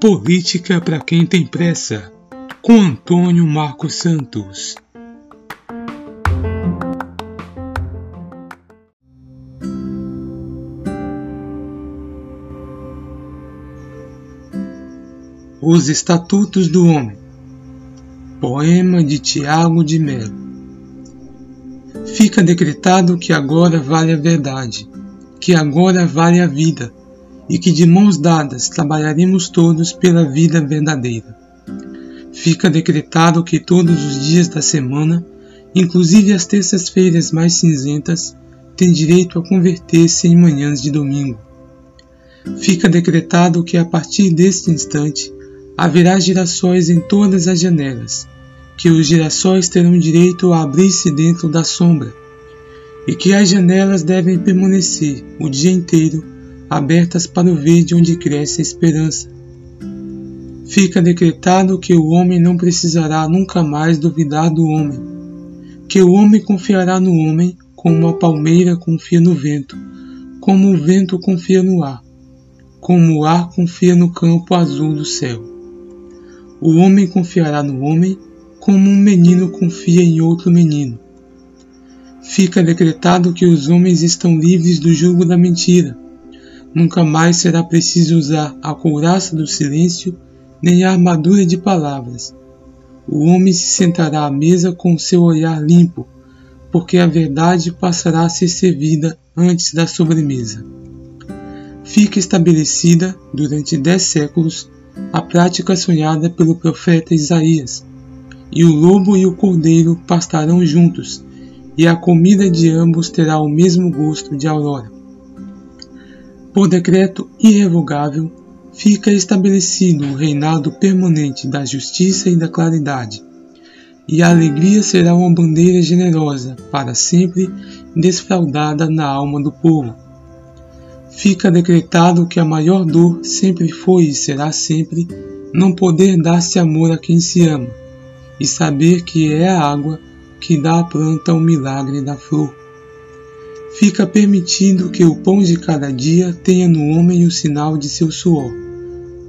Política para quem tem pressa, com Antônio Marcos Santos. Os Estatutos do Homem. Poema de Tiago de Melo. Fica decretado que agora vale a verdade, que agora vale a vida e que de mãos dadas trabalharemos todos pela vida verdadeira. Fica decretado que todos os dias da semana, inclusive as terças-feiras mais cinzentas, têm direito a converter-se em manhãs de domingo. Fica decretado que a partir deste instante haverá girassóis em todas as janelas, que os girassóis terão direito a abrir-se dentro da sombra, e que as janelas devem permanecer o dia inteiro abertas para o verde onde cresce a esperança. Fica decretado que o homem não precisará nunca mais duvidar do homem, que o homem confiará no homem como a palmeira confia no vento, como o vento confia no ar, como o ar confia no campo azul do céu. O homem confiará no homem como um menino confia em outro menino. Fica decretado que os homens estão livres do jugo da mentira, Nunca mais será preciso usar a couraça do silêncio nem a armadura de palavras. O homem se sentará à mesa com seu olhar limpo, porque a verdade passará a ser servida antes da sobremesa. Fica estabelecida, durante dez séculos, a prática sonhada pelo profeta Isaías, e o lobo e o cordeiro pastarão juntos, e a comida de ambos terá o mesmo gosto de aurora. Por decreto irrevogável, fica estabelecido o reinado permanente da justiça e da claridade, e a alegria será uma bandeira generosa para sempre desfraudada na alma do povo. Fica decretado que a maior dor sempre foi e será sempre não poder dar-se amor a quem se ama, e saber que é a água que dá à planta o milagre da flor fica permitido que o pão de cada dia tenha no homem o sinal de seu suor,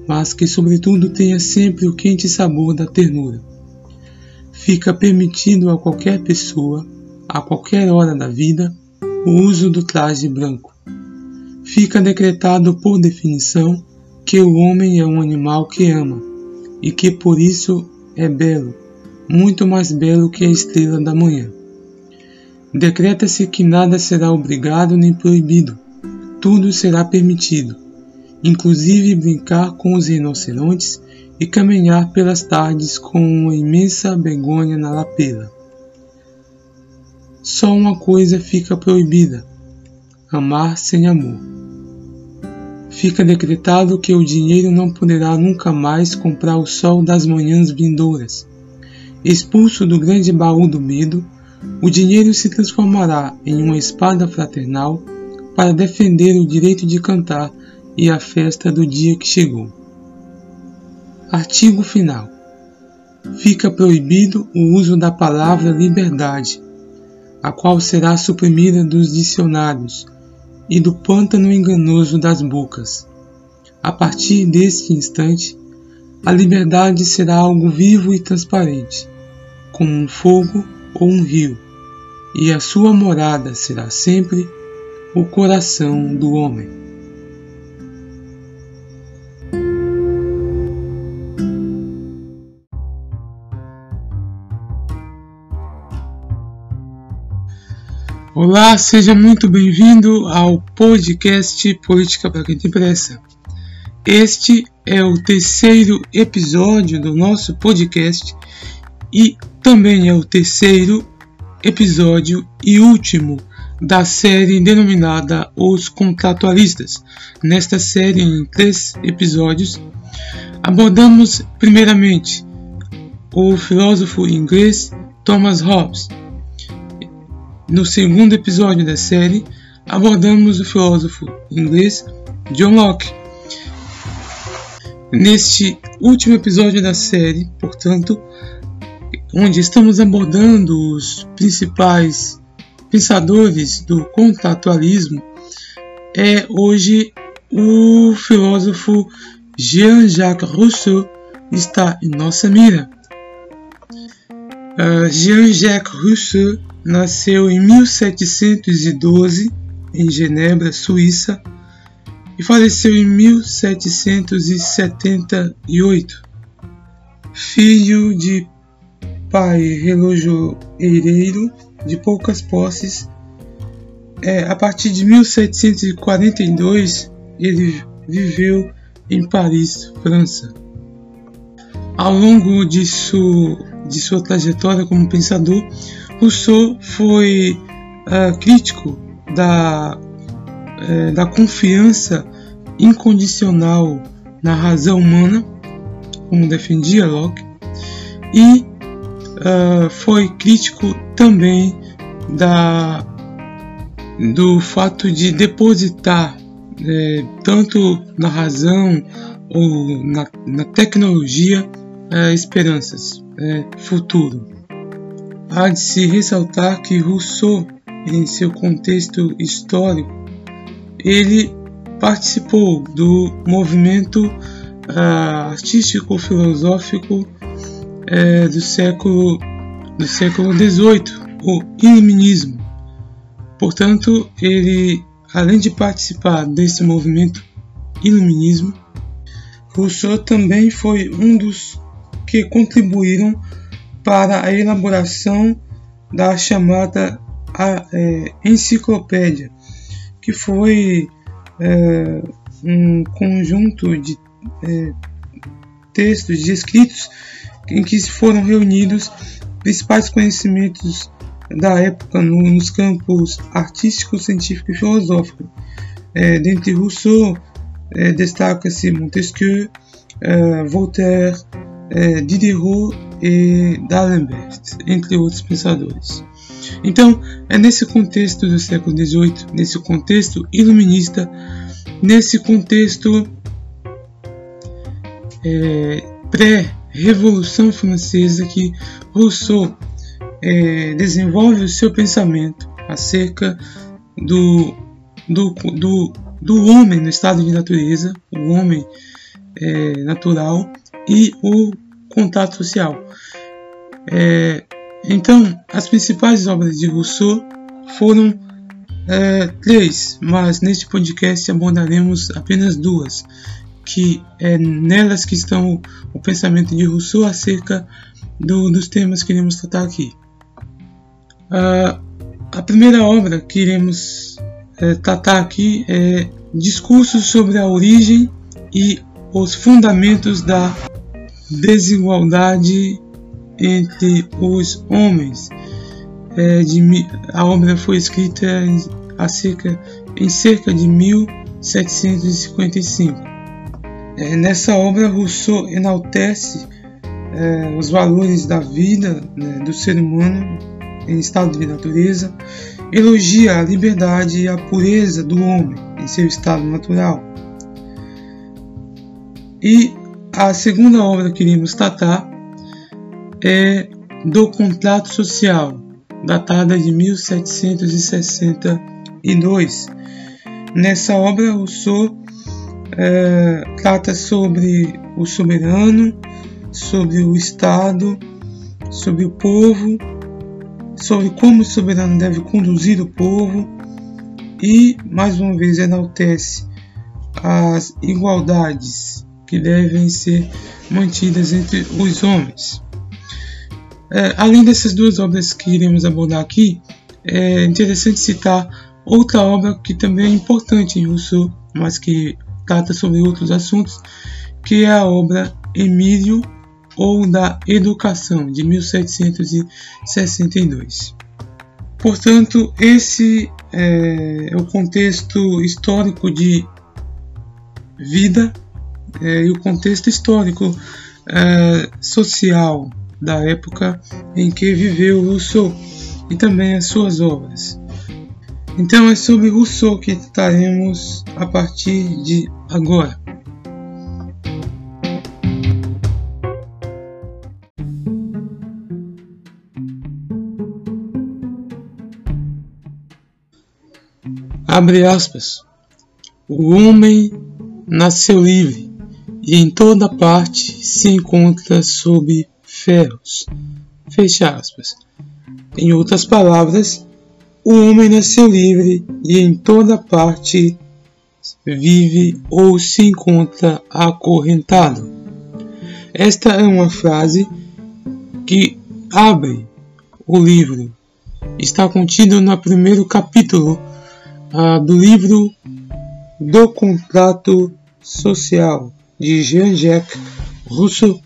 mas que, sobretudo, tenha sempre o quente sabor da ternura. Fica permitido a qualquer pessoa, a qualquer hora da vida, o uso do traje branco. Fica decretado por definição que o homem é um animal que ama e que por isso é belo, muito mais belo que a estrela da manhã. Decreta-se que nada será obrigado nem proibido, tudo será permitido, inclusive brincar com os rinocerontes e caminhar pelas tardes com uma imensa begônia na lapela. Só uma coisa fica proibida: amar sem amor. Fica decretado que o dinheiro não poderá nunca mais comprar o sol das manhãs vindouras. Expulso do grande baú do medo, o dinheiro se transformará em uma espada fraternal para defender o direito de cantar e a festa do dia que chegou. Artigo final. Fica proibido o uso da palavra liberdade, a qual será suprimida dos dicionários e do pântano enganoso das bocas. A partir deste instante, a liberdade será algo vivo e transparente, como um fogo ou um rio, e a sua morada será sempre o coração do homem. Olá, seja muito bem-vindo ao podcast Política para quem tem pressa. Este é o terceiro episódio do nosso podcast e também é o terceiro episódio e último da série denominada Os Contratualistas. Nesta série, em três episódios, abordamos primeiramente o filósofo inglês Thomas Hobbes. No segundo episódio da série, abordamos o filósofo inglês John Locke. Neste último episódio da série, portanto, onde estamos abordando os principais pensadores do contextualismo é hoje o filósofo Jean-Jacques Rousseau está em nossa mira. Uh, Jean-Jacques Rousseau nasceu em 1712 em Genebra, Suíça, e faleceu em 1778. Filho de pai relojoeiro de poucas posses, é, a partir de 1742 ele viveu em Paris, França. Ao longo de, su, de sua trajetória como pensador, Rousseau foi uh, crítico da, uh, da confiança incondicional na razão humana, como defendia Locke, e uh, foi crítico também da, do fato de depositar é, tanto na razão ou na, na tecnologia é, esperanças, é, futuro. Há de se ressaltar que Rousseau, em seu contexto histórico, ele participou do movimento uh, artístico-filosófico uh, do século do século XVIII, o Iluminismo. Portanto, ele, além de participar desse movimento Iluminismo, Rousseau também foi um dos que contribuíram para a elaboração da chamada a, é, enciclopédia, que foi é, um conjunto de é, textos, de escritos em que foram reunidos principais conhecimentos da época no, nos campos artístico, científico e filosófico. É, dentre Rousseau, é, destaca-se Montesquieu, é, Voltaire, é, Diderot e D'Alembert, entre outros pensadores. Então, é nesse contexto do século XVIII, nesse contexto iluminista, nesse contexto é, pré-revolução francesa que Rousseau é, desenvolve o seu pensamento acerca do, do, do, do homem no estado de natureza, o homem é, natural e o contato social. É, então, as principais obras de Rousseau foram é, três, mas neste podcast abordaremos apenas duas, que é nelas que estão o pensamento de Rousseau acerca do, dos temas que iremos tratar aqui. Uh, a primeira obra que iremos é, tratar aqui é Discursos sobre a origem e os fundamentos da desigualdade entre os homens. É, de, a obra foi escrita em, em cerca de 1755. É, nessa obra, Rousseau enaltece é, os valores da vida né, do ser humano em estado de natureza, elogia a liberdade e a pureza do homem em seu estado natural. E a segunda obra que iremos tratar é do contrato social, datada de 1762. Nessa obra, Rousseau é, trata sobre o soberano, sobre o Estado, sobre o povo sobre como o soberano deve conduzir o povo e, mais uma vez, enaltece as igualdades que devem ser mantidas entre os homens. É, além dessas duas obras que iremos abordar aqui, é interessante citar outra obra que também é importante em Rousseau, mas que trata sobre outros assuntos, que é a obra Emílio ou da Educação, de 1762. Portanto, esse é, é o contexto histórico de vida é, e o contexto histórico é, social da época em que viveu Rousseau e também as suas obras. Então é sobre Rousseau que trataremos a partir de agora. Abre aspas. O homem nasceu livre e em toda parte se encontra sob ferros. Fecha aspas. Em outras palavras, o homem nasceu livre e em toda parte vive ou se encontra acorrentado. Esta é uma frase que abre o livro. Está contido no primeiro capítulo uh, do livro do Contrato Social de Jean-Jacques Rousseau.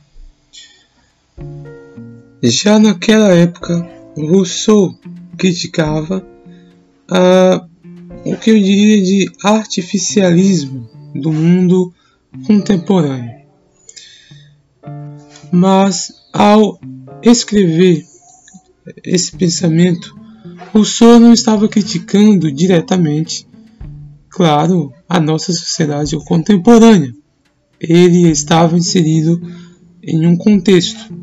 Já naquela época, Rousseau criticava uh, o que eu diria de artificialismo do mundo contemporâneo. Mas ao escrever esse pensamento, Rousseau não estava criticando diretamente, claro, a nossa sociedade contemporânea. Ele estava inserido em um contexto.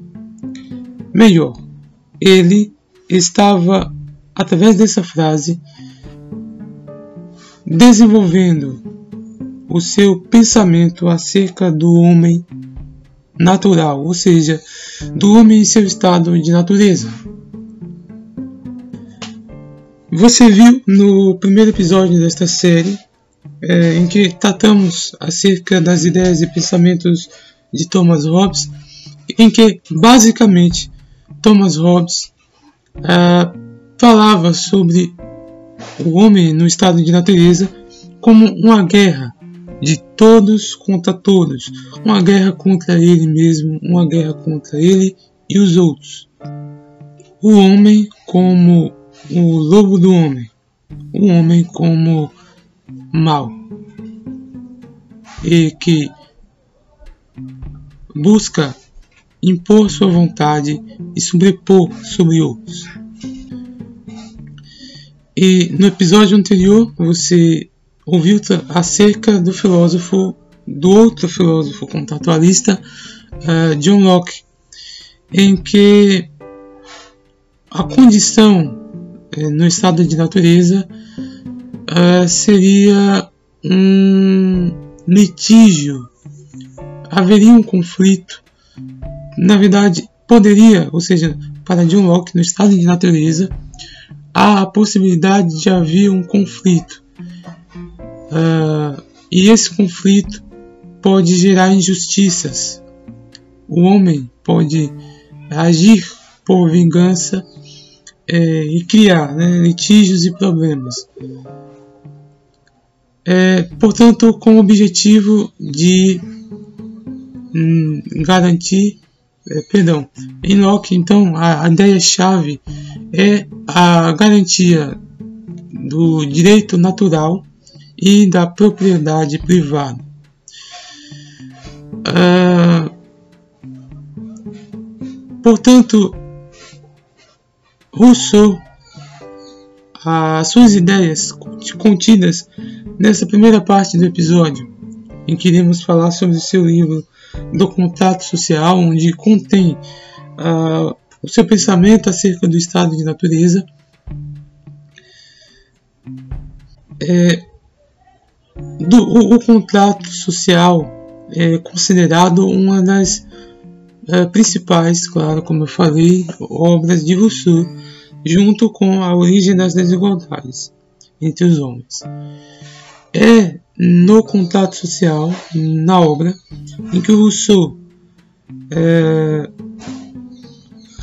Melhor, ele estava, através dessa frase, desenvolvendo o seu pensamento acerca do homem natural, ou seja, do homem em seu estado de natureza. Você viu no primeiro episódio desta série, é, em que tratamos acerca das ideias e pensamentos de Thomas Hobbes, em que basicamente Thomas Hobbes é, falava sobre o homem no estado de natureza como uma guerra de todos contra todos, uma guerra contra ele mesmo, uma guerra contra ele e os outros. O homem como o lobo do homem, o homem como mal, e que busca impor sua vontade e sobrepor sobre outros. E no episódio anterior você ouviu acerca do filósofo, do outro filósofo contatualista, uh, John Locke, em que a condição uh, no estado de natureza uh, seria um litígio, haveria um conflito. Na verdade, poderia, ou seja, para John Locke, no estado de natureza, há a possibilidade de haver um conflito. Uh, e esse conflito pode gerar injustiças. O homem pode agir por vingança é, e criar né, litígios e problemas. É, portanto, com o objetivo de hum, garantir, é, perdão, em Locke, então, a, a ideia-chave é a garantia do direito natural e da propriedade privada. Uh, portanto, Rousseau, as suas ideias contidas nessa primeira parte do episódio, em que iremos falar sobre seu livro do Contrato Social, onde contém uh, o seu pensamento acerca do estado de natureza, é, do, o, o, contrato social é considerado uma das é, principais, claro, como eu falei, obras de Rousseau, junto com a origem das desigualdades entre os homens. É no contrato social, na obra, em que Rousseau é,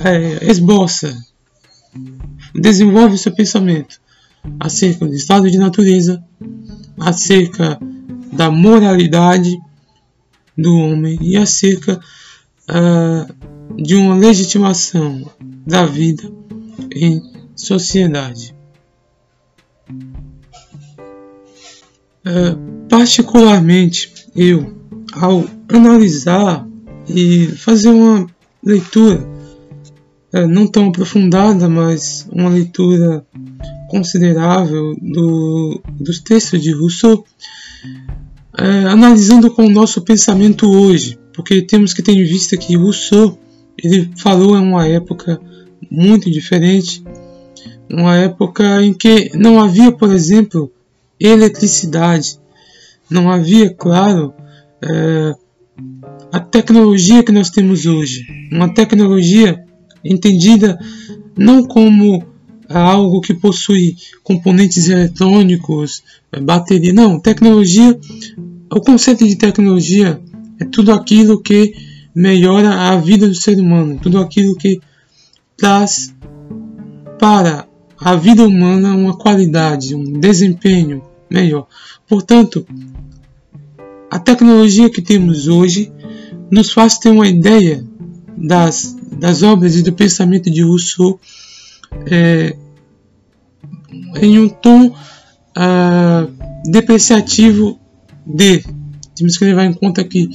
é, esboça, desenvolve seu pensamento acerca do estado de natureza, acerca da moralidade do homem e acerca uh, de uma legitimação da vida em sociedade. Uh, particularmente, eu, ao analisar e fazer uma leitura uh, não tão aprofundada, mas uma leitura considerável do, dos textos de Rousseau, é, analisando com o nosso pensamento hoje, porque temos que ter em vista que Rousseau ele falou em uma época muito diferente, uma época em que não havia, por exemplo, eletricidade, não havia, claro, é, a tecnologia que nós temos hoje. Uma tecnologia entendida não como algo que possui componentes eletrônicos, é, bateria. Não, tecnologia, o conceito de tecnologia é tudo aquilo que melhora a vida do ser humano, tudo aquilo que traz para a vida humana uma qualidade, um desempenho melhor. Portanto, a tecnologia que temos hoje nos faz ter uma ideia das, das obras e do pensamento de Rousseau é, em um tom ah, depreciativo de. Temos que levar em conta que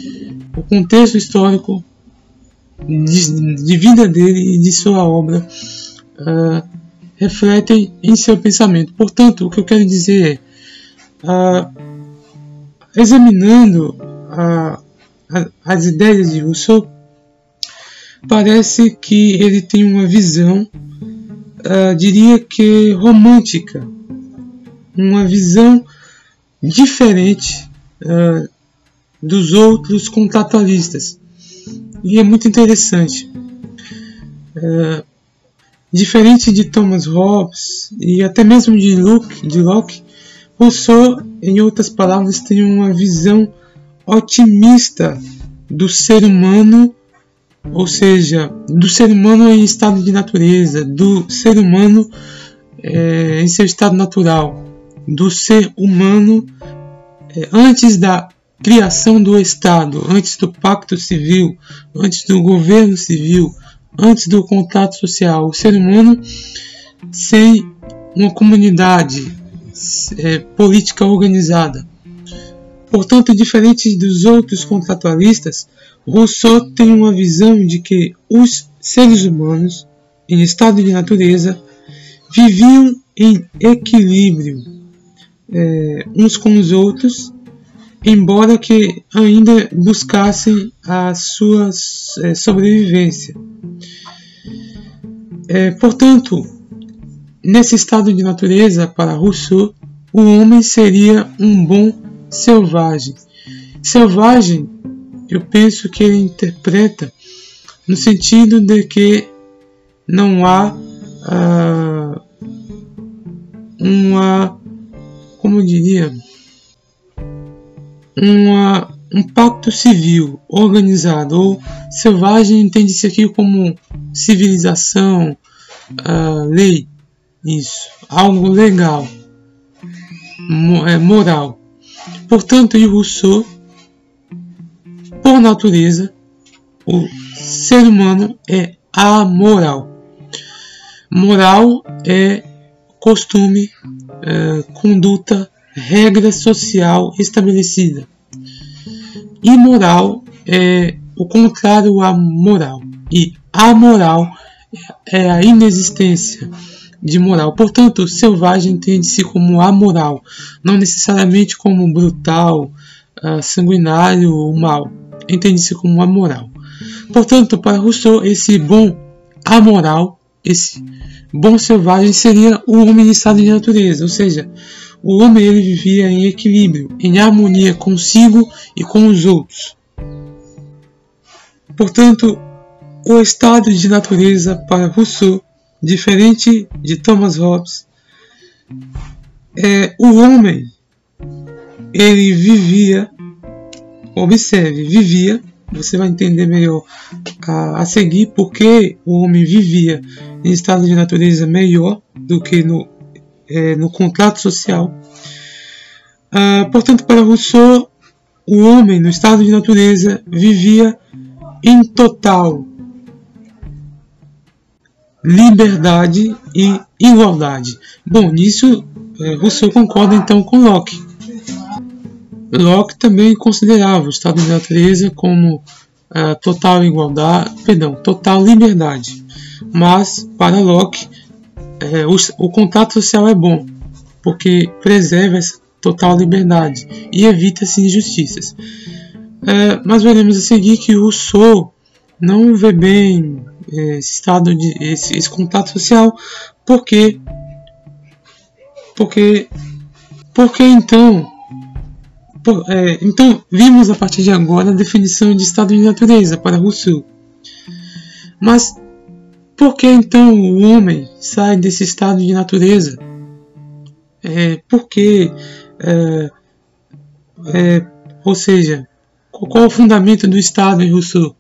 o contexto histórico de, de vida dele e de sua obra uh, refletem em seu pensamento. Portanto, o que eu quero dizer é, uh, examinando uh, as ideias de Rousseau, parece que ele tem uma visão, diria que romântica, uma visão diferente dos outros contratualistas. E é muito interessante. Diferente de Thomas Hobbes e até mesmo de Locke, de Locke, Rousseau, em outras palavras, tem uma visão otimista do ser humano, ou seja, do ser humano em estado de natureza, do ser humano é, em seu estado natural, do ser humano é, antes da criação do Estado, antes do Pacto Civil, antes do governo civil, antes do contato social. O ser humano sem uma comunidade é, política organizada. Portanto, diferente dos outros contratualistas, Rousseau tem uma visão de que os seres humanos, em estado de natureza, viviam em equilíbrio é, uns com os outros, embora que ainda buscassem a sua é, sobrevivência. É, portanto, nesse estado de natureza, para Rousseau, o homem seria um bom selvagem. Selvagem, eu penso que ele interpreta no sentido de que não há ah, uma, como eu diria, uma um pacto civil organizado ou selvagem entende-se aqui como civilização, uh, lei, isso, algo legal, é, moral. Portanto, em Rousseau, por natureza, o ser humano é amoral. Moral é costume, é, conduta, regra social estabelecida. Imoral é o contrário à moral. E amoral é a inexistência de moral. Portanto, selvagem entende-se como amoral, não necessariamente como brutal, uh, sanguinário ou mal. Entende-se como amoral. Portanto, para Rousseau, esse bom amoral, esse bom selvagem seria o homem em estado de natureza, ou seja, o homem ele vivia em equilíbrio, em harmonia consigo e com os outros. Portanto, o estado de natureza para Rousseau, diferente de Thomas Hobbes, é o homem ele vivia, observe, vivia, você vai entender melhor a, a seguir porque o homem vivia em estado de natureza melhor do que no é, no contrato social. Ah, portanto, para Rousseau, o homem no estado de natureza vivia em total liberdade e igualdade. Bom, nisso Rousseau concorda então com Locke. Locke também considerava o estado de natureza como uh, total igualdade, perdão, total liberdade. Mas para Locke é, o, o contato social é bom, porque preserva essa total liberdade e evita-se injustiças. É, mas veremos a seguir que Rousseau não vê bem esse estado de esse, esse, contato social porque porque Porque então, por, é, então vimos a partir de agora a definição de estado de natureza para Rousseau. Mas por que então o homem sai desse estado de natureza? É, por que, é, é, ou seja, qual é o fundamento do estado em Rousseau?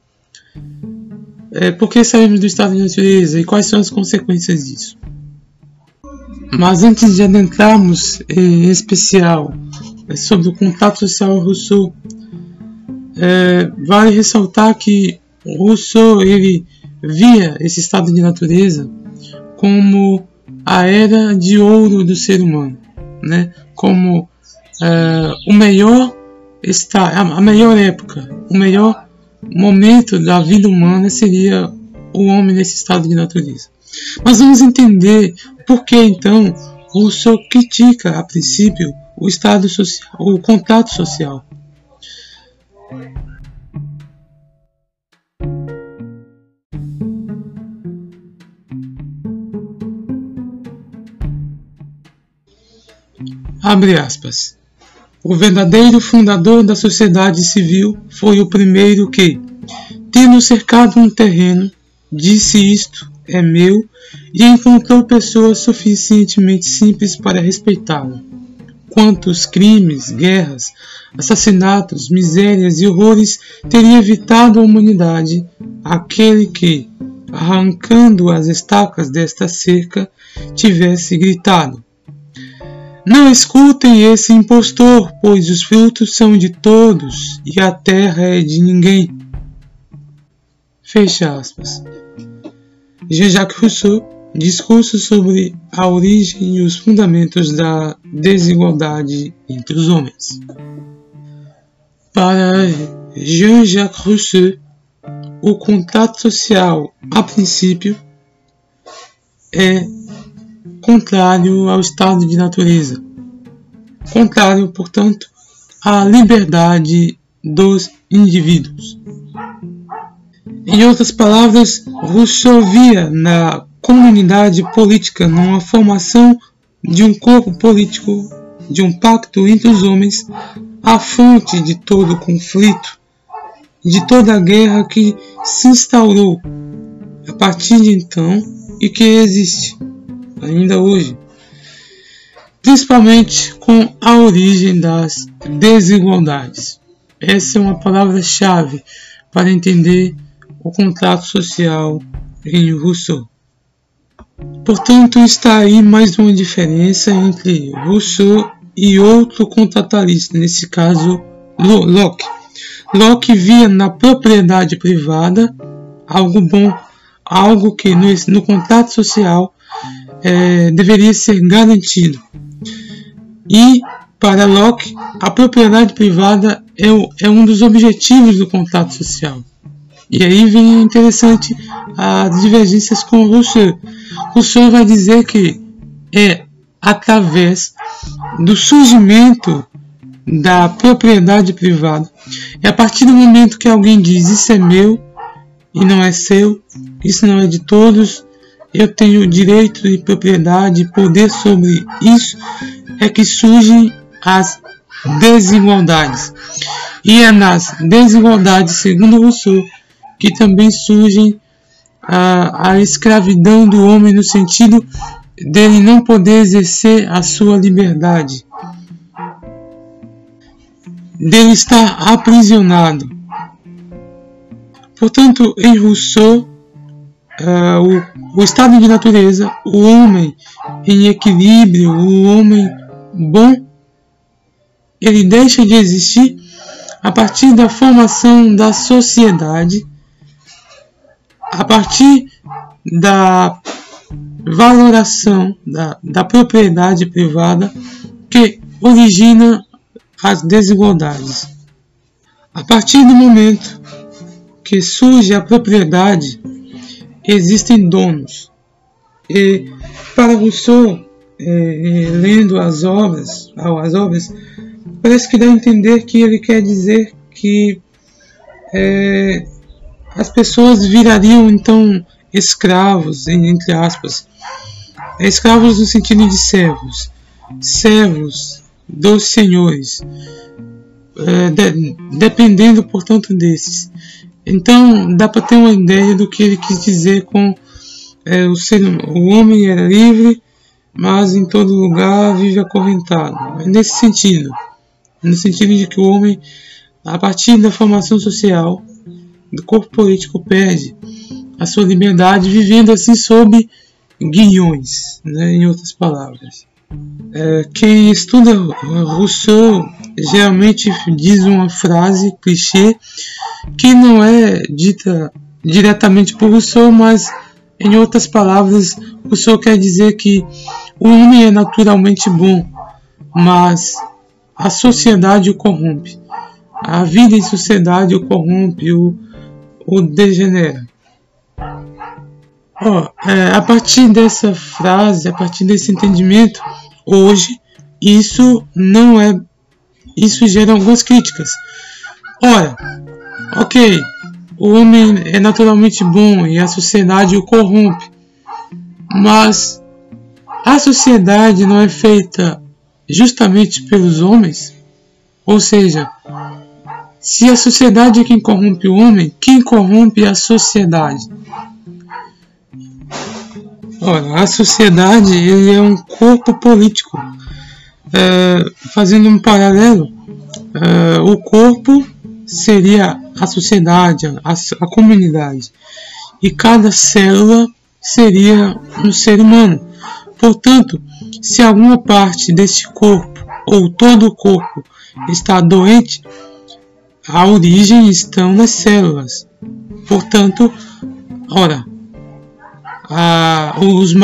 É, por que saímos do estado de natureza e quais são as consequências disso? Mas antes de adentrarmos em especial é, sobre o contato social Rousseau, é, vale ressaltar que Rousseau ele via esse estado de natureza como a era de ouro do ser humano, né? como é, o melhor está a melhor época, o melhor momento da vida humana seria o homem nesse estado de natureza. Mas vamos entender por que então Rousseau critica a princípio o estado social, o contato social. Abre aspas. O verdadeiro fundador da sociedade civil foi o primeiro que, tendo cercado um terreno, disse isto é meu e encontrou pessoas suficientemente simples para respeitá-lo. Quantos crimes, guerras, assassinatos, misérias e horrores teria evitado a humanidade aquele que, arrancando as estacas desta cerca, tivesse gritado: Não escutem esse impostor, pois os frutos são de todos e a terra é de ninguém. Fecha aspas. Jean-Jacques Rousseau, discurso sobre a origem e os fundamentos da desigualdade entre os homens. Para Jean-Jacques Rousseau, o contato social, a princípio, é contrário ao estado de natureza, contrário, portanto, à liberdade dos indivíduos. Em outras palavras, Rousseau via na comunidade política numa formação de um corpo político, de um pacto entre os homens, a fonte de todo o conflito, de toda a guerra que se instaurou a partir de então e que existe ainda hoje, principalmente com a origem das desigualdades. Essa é uma palavra-chave para entender o contrato social em Rousseau. Portanto, está aí mais uma diferença entre Rousseau e outro contratalista, nesse caso Locke. Locke via na propriedade privada algo bom, algo que no, no contato social é, deveria ser garantido. E para Locke, a propriedade privada é, o, é um dos objetivos do contato social. E aí vem interessante as divergências com Rousseau. Rousseau vai dizer que é através do surgimento da propriedade privada. É a partir do momento que alguém diz isso é meu e não é seu, isso não é de todos, eu tenho direito de propriedade poder sobre isso, é que surgem as desigualdades. E é nas desigualdades, segundo Rousseau, que também surgem a, a escravidão do homem no sentido dele não poder exercer a sua liberdade, dele estar aprisionado. Portanto, em Rousseau, uh, o, o estado de natureza, o homem em equilíbrio, o homem bom, ele deixa de existir a partir da formação da sociedade a partir da valoração da, da propriedade privada que origina as desigualdades. A partir do momento que surge a propriedade, existem donos. E para Rousseau, é, lendo as obras, as obras, parece que dá a entender que ele quer dizer que é, as pessoas virariam então escravos, entre aspas. Escravos no sentido de servos. Servos dos senhores, é, de, dependendo, portanto, desses. Então, dá para ter uma ideia do que ele quis dizer com é, o, ser, o homem era livre, mas em todo lugar vive acorrentado. É nesse sentido, no sentido de que o homem, a partir da formação social, do corpo político perde a sua liberdade, vivendo assim sob guiões, né, em outras palavras. É, quem estuda Rousseau geralmente diz uma frase clichê que não é dita diretamente por Rousseau, mas em outras palavras, Rousseau quer dizer que o homem é naturalmente bom, mas a sociedade o corrompe. A vida em sociedade o corrompe, o, o degenera. Oh, é, a partir dessa frase, a partir desse entendimento, hoje isso não é. Isso gera algumas críticas. Ora, ok, o homem é naturalmente bom e a sociedade o corrompe, mas a sociedade não é feita justamente pelos homens? Ou seja, se a sociedade é quem corrompe o homem, quem corrompe a sociedade? Ora, a sociedade ele é um corpo político. É, fazendo um paralelo, é, o corpo seria a sociedade, a, a comunidade, e cada célula seria um ser humano. Portanto, se alguma parte desse corpo ou todo o corpo está doente, a origem estão nas células. Portanto, ora, a, os,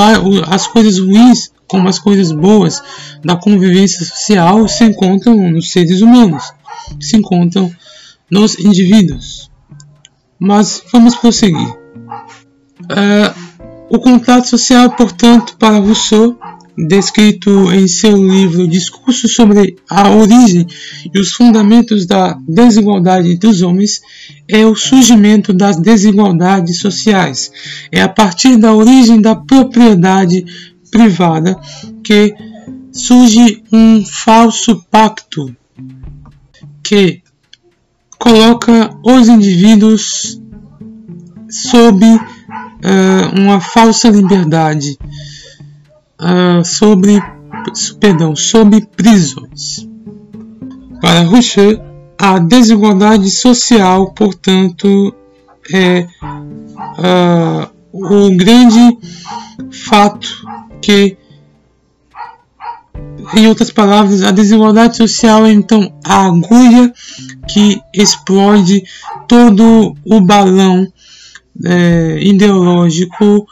as coisas ruins como as coisas boas da convivência social se encontram nos seres humanos, se encontram nos indivíduos. Mas vamos prosseguir. Uh, o contato social, portanto, para Rousseau, descrito em seu livro Discurso sobre a origem e os fundamentos da desigualdade entre os homens, é o surgimento das desigualdades sociais. É a partir da origem da propriedade privada que surge um falso pacto que coloca os indivíduos sob uh, uma falsa liberdade, uh, sobre, perdão, sob prisões. Para Rousseau, a desigualdade social, portanto, é uh, o grande fato que em outras palavras, a desigualdade social é então a agulha que explode todo o balão é, ideológico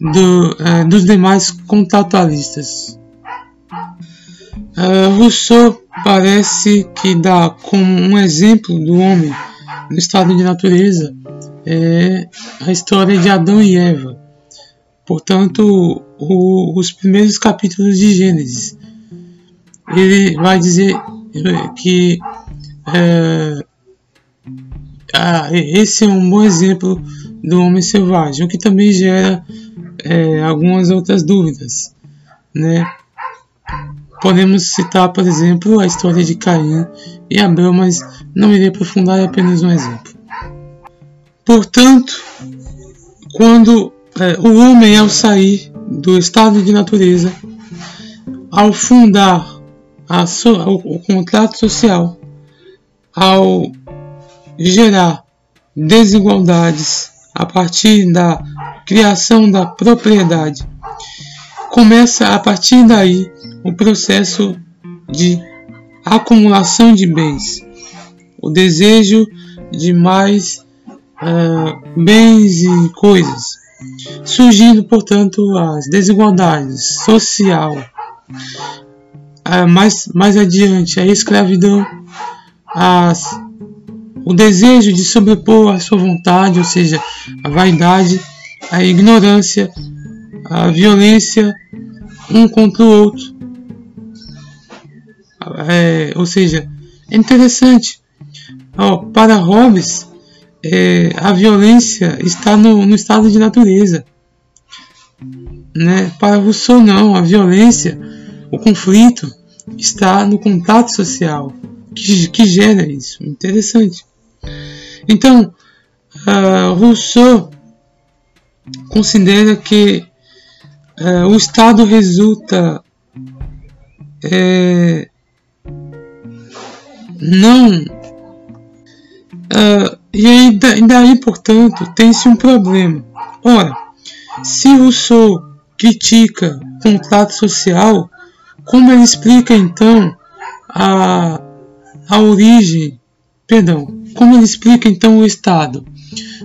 do, é, dos demais contatualistas. É, Rousseau parece que dá como um exemplo do homem no estado de natureza é a história de Adão e Eva. Portanto, o, os primeiros capítulos de Gênesis ele vai dizer que é, ah, esse é um bom exemplo do homem selvagem, o que também gera é, algumas outras dúvidas, né? Podemos citar, por exemplo, a história de Caim e Abel, mas não irei aprofundar, é apenas um exemplo. Portanto, quando é, o homem, ao sair do estado de natureza, ao fundar so, o, o contrato social, ao gerar desigualdades a partir da criação da propriedade, começa a partir daí o processo de acumulação de bens, o desejo de mais uh, bens e coisas, surgindo, portanto, as desigualdades social, ah, mais, mais adiante a escravidão, as, o desejo de sobrepor a sua vontade, ou seja, a vaidade, a ignorância, a violência um contra o outro. É, ou seja, é interessante. Para Hobbes, é, a violência está no, no estado de natureza. Né? Para Rousseau, não. A violência, o conflito, está no contato social que, que gera isso. Interessante. Então, uh, Rousseau considera que uh, o Estado resulta é, não. Uh, e aí, daí, portanto, tem-se um problema. Ora, se Rousseau critica contrato social, como ele explica então a, a origem, perdão, como ele explica então o Estado?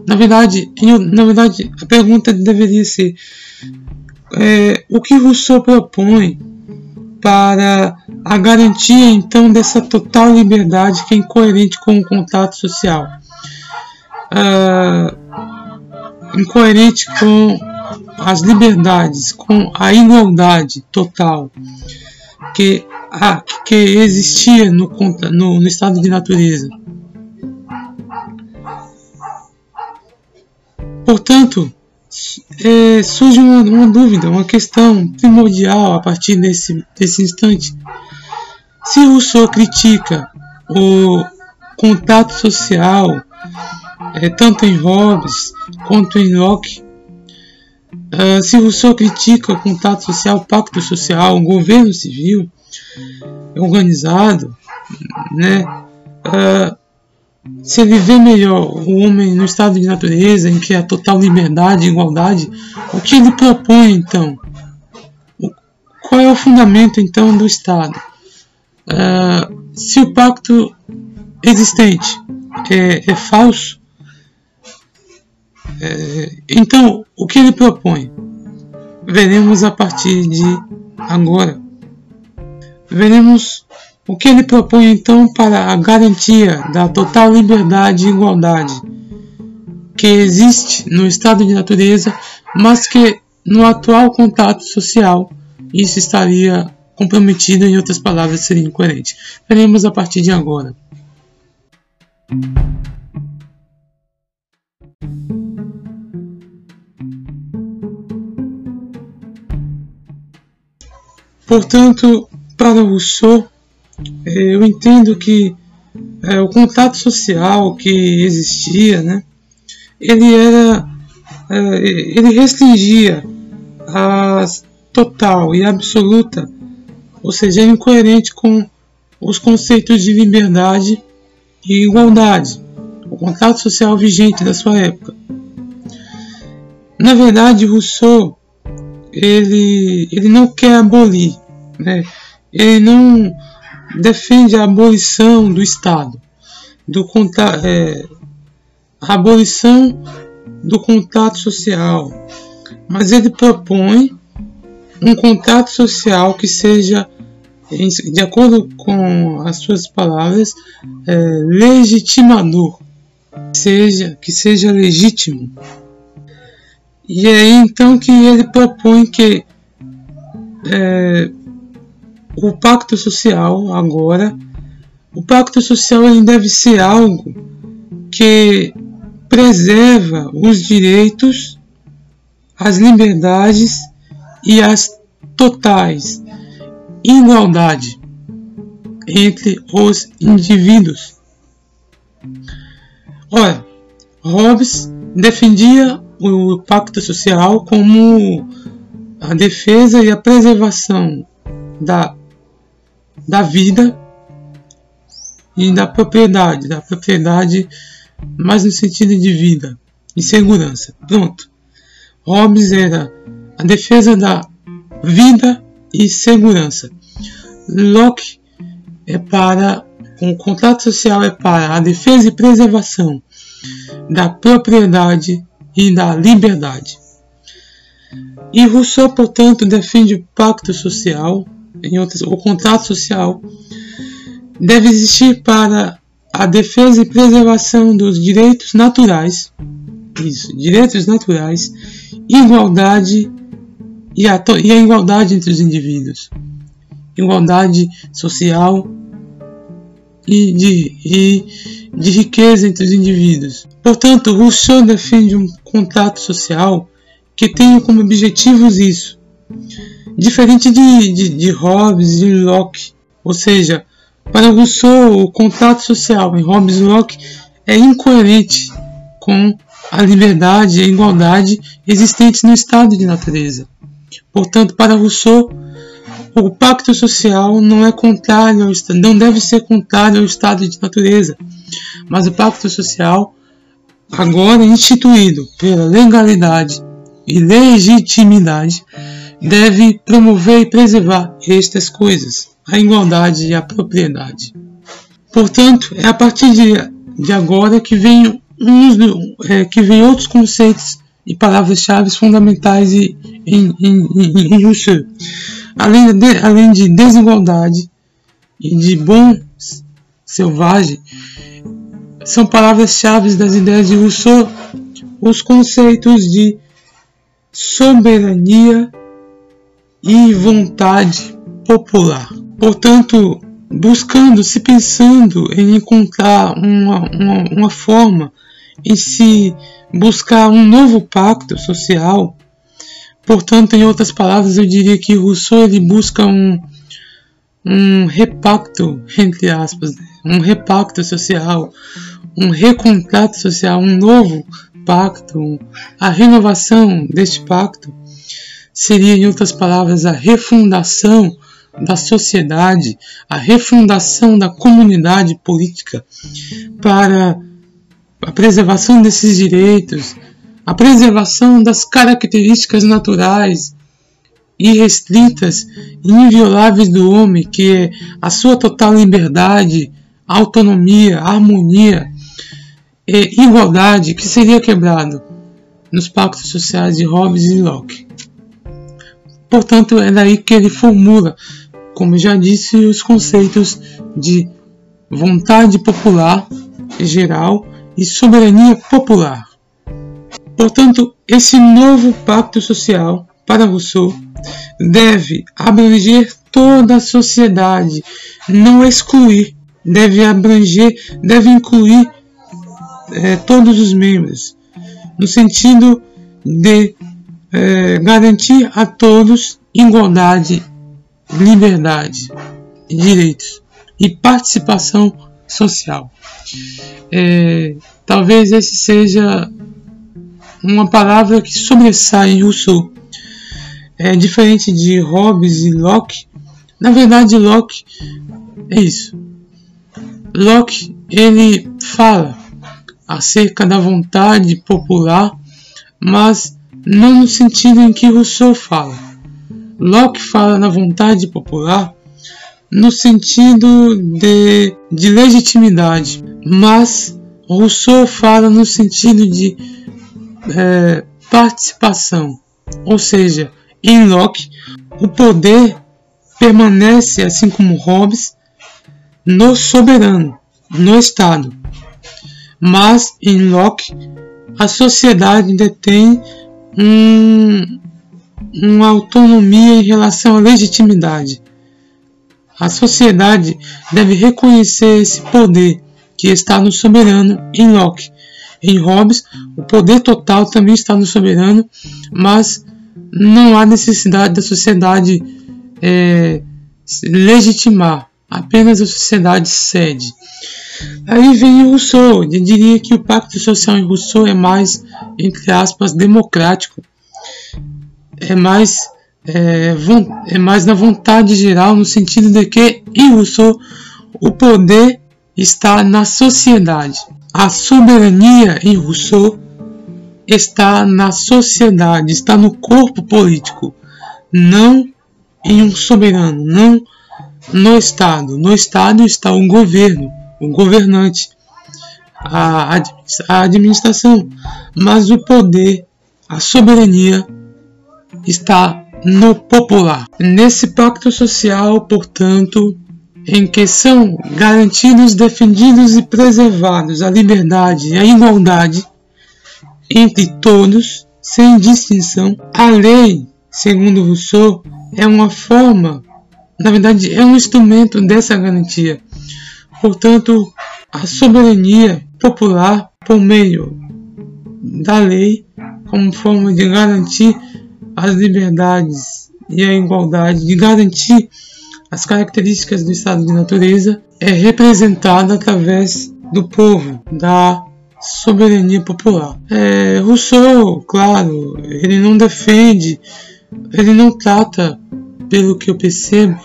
Na verdade, na verdade a pergunta deveria ser é, o que Rousseau propõe para a garantia então dessa total liberdade que é incoerente com o contato social, uh, incoerente com as liberdades, com a igualdade total que, a, que existia no, no, no estado de natureza. Portanto, é, surge uma, uma, dúvida, uma questão primordial a partir desse, desse instante. Se Rousseau critica o contato social, é, tanto em Hobbes quanto em Locke, uh, se Rousseau critica o contato social, o pacto social, o governo civil organizado, né, uh, se ele vê melhor o homem no estado de natureza, em que há total liberdade e igualdade, o que ele propõe então? Qual é o fundamento então do Estado? Uh, se o pacto existente é, é falso, é, então o que ele propõe? Veremos a partir de agora. Veremos o que ele propõe então para a garantia da total liberdade e igualdade que existe no estado de natureza, mas que no atual contato social isso estaria comprometido, em outras palavras, seria incoerente. Veremos a partir de agora. Portanto, para Rousseau, eu entendo que é, o contato social que existia, né, ele era, é, ele restringia a total e absoluta, ou seja, incoerente com os conceitos de liberdade e igualdade, o contato social vigente da sua época. Na verdade, Rousseau ele, ele não quer abolir, né? ele não defende a abolição do Estado, do é, a abolição do contato social, mas ele propõe um contato social que seja, de acordo com as suas palavras, é, legitimador, seja que seja legítimo. E é então que ele propõe que é, o pacto social agora, o pacto social ele deve ser algo que preserva os direitos, as liberdades e as totais igualdade entre os indivíduos. Ora, Hobbes defendia o pacto social como a defesa e a preservação da da vida e da propriedade, da propriedade mais no sentido de vida e segurança. Pronto. Hobbes era a defesa da vida e segurança. Locke é para o contrato social é para a defesa e preservação da propriedade e da liberdade. E Rousseau, portanto, defende o pacto social em outras, o contrato social deve existir para a defesa e preservação dos direitos naturais, isso, direitos naturais, igualdade e a, e a igualdade entre os indivíduos, igualdade social e de, e de riqueza entre os indivíduos. Portanto, Rousseau defende um contrato social que tenha como objetivos isso Diferente de, de, de Hobbes e Locke, Ou seja, para Rousseau, o contato social em Hobbes e Locke é incoerente com a liberdade e a igualdade existentes no estado de natureza. Portanto, para Rousseau, o pacto social não é contrário ao, não deve ser contrário ao estado de natureza, mas o pacto social, agora instituído pela legalidade e legitimidade, deve promover e preservar estas coisas, a igualdade e a propriedade. Portanto, é a partir de, agora que vem, uns, é, que vem outros conceitos e palavras-chave fundamentais em, em, em, em Rousseau. Além de, além de desigualdade e de bom selvagem, são palavras-chave das ideias de Rousseau os conceitos de soberania e vontade popular. Portanto, buscando, se pensando em encontrar uma, uma, uma forma em se buscar um novo pacto social. Portanto, em outras palavras, eu diria que Rousseau ele busca um, um repacto, entre aspas, né? um repacto social, um recontrato social, um novo pacto, a renovação deste pacto seria, em outras palavras, a refundação da sociedade, a refundação da comunidade política para a preservação desses direitos, a preservação das características naturais irrestritas e invioláveis do homem, que é a sua total liberdade, autonomia, harmonia e igualdade, que seria quebrado nos pactos sociais de Hobbes e Locke. Portanto, é daí que ele formula, como já disse, os conceitos de vontade popular geral e soberania popular. Portanto, esse novo pacto social, para Rousseau, deve abranger toda a sociedade, não excluir, deve abranger, deve incluir é, todos os membros, no sentido de é, garantir a todos igualdade, liberdade, direitos e participação social. É, talvez esse seja uma palavra que sobressai em Rousseau. É diferente de Hobbes e Locke. Na verdade, Locke é isso. Locke ele fala acerca da vontade popular, mas não no sentido em que Rousseau fala. Locke fala na vontade popular no sentido de, de legitimidade, mas Rousseau fala no sentido de é, participação, ou seja, em Locke o poder permanece, assim como Hobbes, no soberano, no Estado, mas em Locke a sociedade detém um, uma autonomia em relação à legitimidade a sociedade deve reconhecer esse poder que está no soberano em Locke. Em Hobbes, o poder total também está no soberano, mas não há necessidade da sociedade é, legitimar, apenas a sociedade cede. Aí vem Rousseau, eu diria que o pacto social em Rousseau é mais, entre aspas, democrático, é mais é, é mais na vontade geral, no sentido de que, em Rousseau, o poder está na sociedade. A soberania, em Rousseau, está na sociedade, está no corpo político, não em um soberano, não no Estado. No Estado está o governo, o governante, a, a administração, mas o poder, a soberania está no popular. Nesse pacto social, portanto, em que são garantidos, defendidos e preservados a liberdade e a igualdade entre todos, sem distinção, a lei, segundo Rousseau, é uma forma, na verdade, é um instrumento dessa garantia. Portanto, a soberania popular, por meio da lei, como forma de garantir as liberdades e a igualdade, de garantir as características do estado de natureza é representada através do povo, da soberania popular. É, Rousseau, claro, ele não defende, ele não trata, pelo que eu percebo,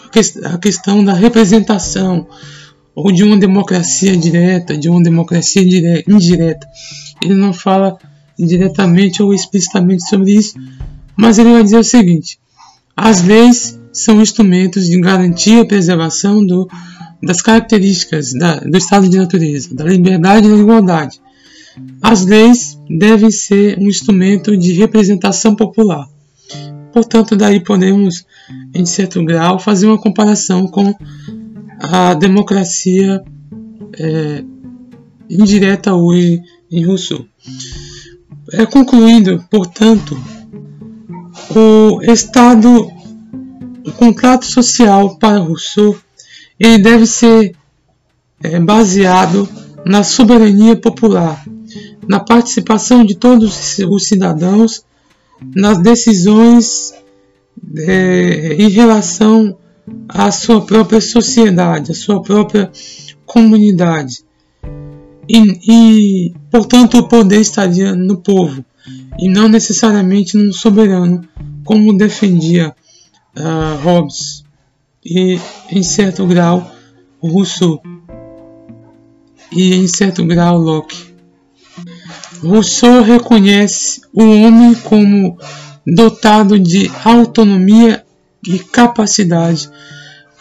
a questão da representação ou de uma democracia direta, de uma democracia indireta. Ele não fala diretamente ou explicitamente sobre isso, mas ele vai dizer o seguinte: as leis são instrumentos de garantia e preservação do, das características da, do estado de natureza, da liberdade e da igualdade. As leis devem ser um instrumento de representação popular. Portanto, daí podemos, em certo grau, fazer uma comparação com a democracia é, indireta hoje em Rousseau. É, concluindo, portanto, o Estado, o contrato social para Rousseau, ele deve ser é, baseado na soberania popular, na participação de todos os cidadãos nas decisões é, em relação à sua própria sociedade, à sua própria comunidade. E, e, portanto, o poder estaria no povo e não necessariamente num soberano, como defendia uh, Hobbes e, em certo grau, Rousseau e, em certo grau, Locke. Rousseau reconhece o homem como dotado de autonomia e capacidade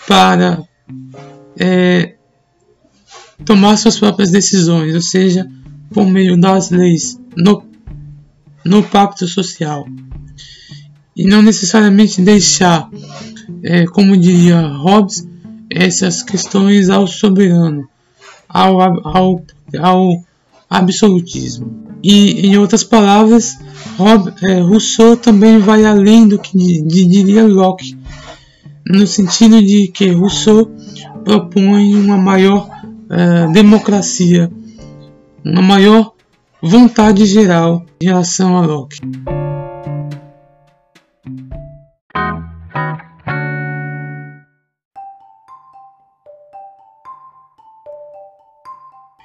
para é, tomar suas próprias decisões, ou seja, por meio das leis no, no pacto social. E não necessariamente deixar, é, como diria Hobbes, essas questões ao soberano, ao, ao, ao absolutismo. E, em outras palavras, Rob, é, Rousseau também vai além do que diria Locke, no sentido de que Rousseau propõe uma maior é, democracia, uma maior vontade geral em relação a Locke.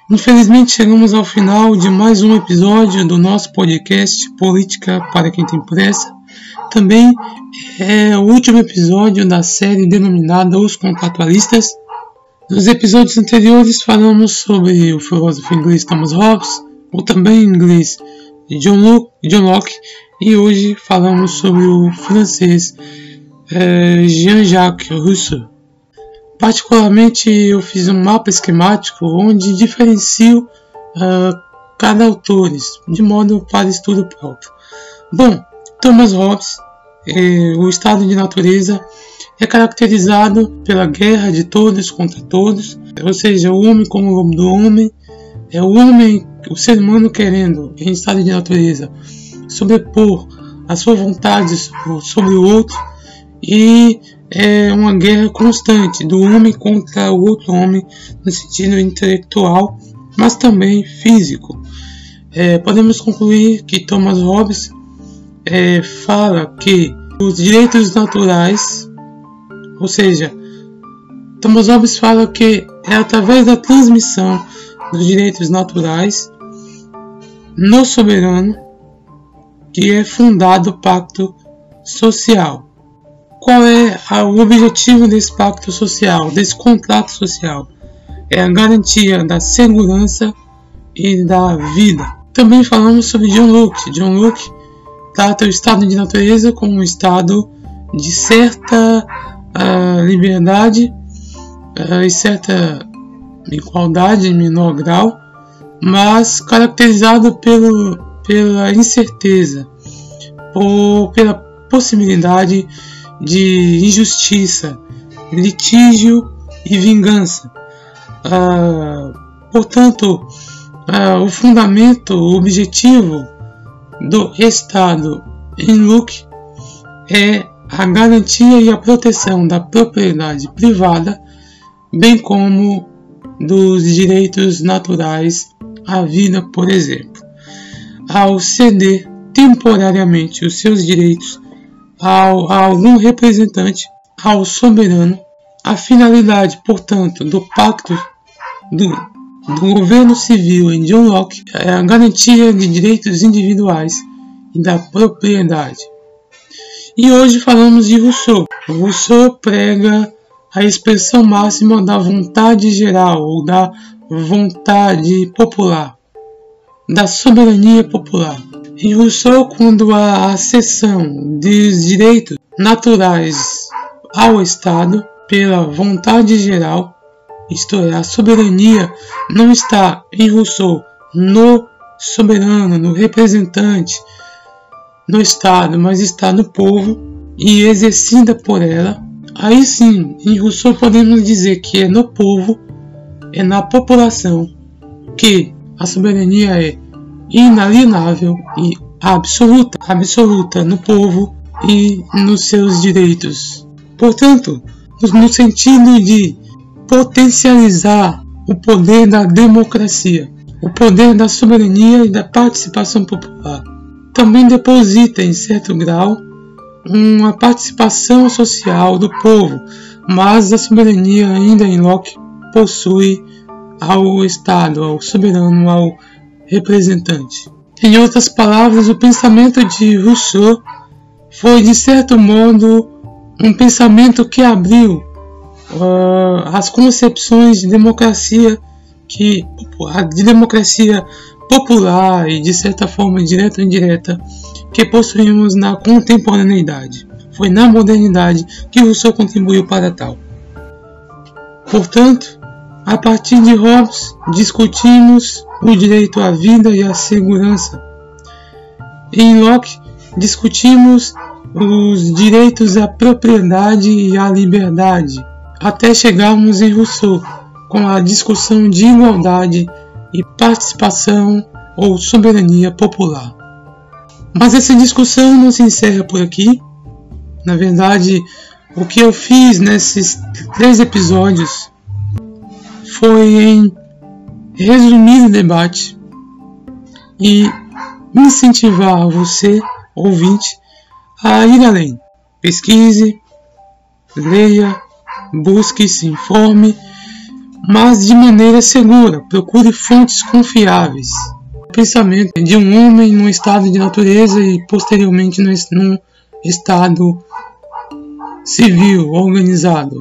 Infelizmente chegamos ao final de mais um episódio do nosso podcast Política para quem tem pressa. Também é o último episódio da série denominada Os Contratualistas. Nos episódios anteriores falamos sobre o filósofo inglês Thomas Hobbes, ou também inglês John Locke, John Locke e hoje falamos sobre o francês é, Jean-Jacques Rousseau. Particularmente, eu fiz um mapa esquemático onde diferencio uh, cada autor, de modo para estudo próprio. Bom, Thomas Hobbes, eh, o estado de natureza é caracterizado pela guerra de todos contra todos, ou seja, o homem como o lobo do homem, é o homem, o ser humano querendo, em estado de natureza, sobrepor a sua vontade sobre o outro e é uma guerra constante do homem contra o outro homem no sentido intelectual, mas também físico. É, podemos concluir que Thomas Hobbes é, fala que os direitos naturais, ou seja, Thomas Hobbes fala que é através da transmissão dos direitos naturais no soberano que é fundado o pacto social. Qual é o objetivo desse pacto social, desse contrato social? É a garantia da segurança e da vida. Também falamos sobre John Locke. John Locke trata o estado de natureza como um estado de certa uh, liberdade uh, e certa igualdade em menor grau, mas caracterizado pelo, pela incerteza ou pela possibilidade de injustiça, litígio e vingança. Ah, portanto, ah, o fundamento, o objetivo do Estado em Luke é a garantia e a proteção da propriedade privada, bem como dos direitos naturais à vida, por exemplo. Ao ceder temporariamente os seus direitos ao, a algum representante, ao soberano, A finalidade, portanto, do pacto do, do governo civil em John Locke é a garantia de direitos individuais e da propriedade. E hoje falamos de Rousseau. Rousseau prega a expressão máxima da vontade geral ou da vontade popular, da soberania popular. Em Rousseau, quando a cessão dos direitos naturais ao Estado pela vontade geral, isto é, a soberania não está em Rousseau no soberano, no representante, no Estado, mas está no povo e exercida por ela, aí sim, em Rousseau podemos dizer que é no povo, é na população que a soberania é inalienável e absoluta, absoluta no povo e nos seus direitos. Portanto, no sentido de potencializar o poder da democracia, o poder da soberania e da participação popular. Também deposita, em certo grau, uma participação social do povo, mas a soberania ainda em Locke possui ao Estado, ao soberano, ao representante. Em outras palavras, o pensamento de Rousseau foi, de certo modo, um pensamento que abriu uh, as concepções de democracia que de democracia popular e de certa forma direta ou indireta que possuímos na contemporaneidade. Foi na modernidade que Rousseau contribuiu para tal. Portanto, a partir de Hobbes, discutimos o direito à vida e à segurança. Em Locke, discutimos os direitos à propriedade e à liberdade, até chegarmos em Rousseau, com a discussão de igualdade e participação ou soberania popular. Mas essa discussão não se encerra por aqui. Na verdade, o que eu fiz nesses três episódios foi em resumir o debate e incentivar você, ouvinte, a ir além. Pesquise, leia, busque, se informe, mas de maneira segura. Procure fontes confiáveis. O pensamento de um homem no estado de natureza e posteriormente no estado civil organizado,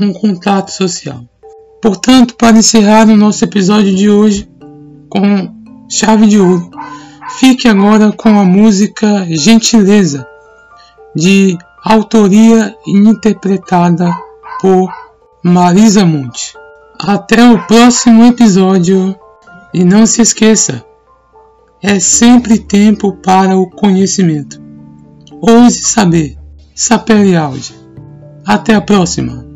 um contato social. Portanto, para encerrar o nosso episódio de hoje com chave de ouro, fique agora com a música Gentileza, de autoria interpretada por Marisa Monte. Até o próximo episódio e não se esqueça, é sempre tempo para o conhecimento. Ouse saber, Sapere Audi. Até a próxima!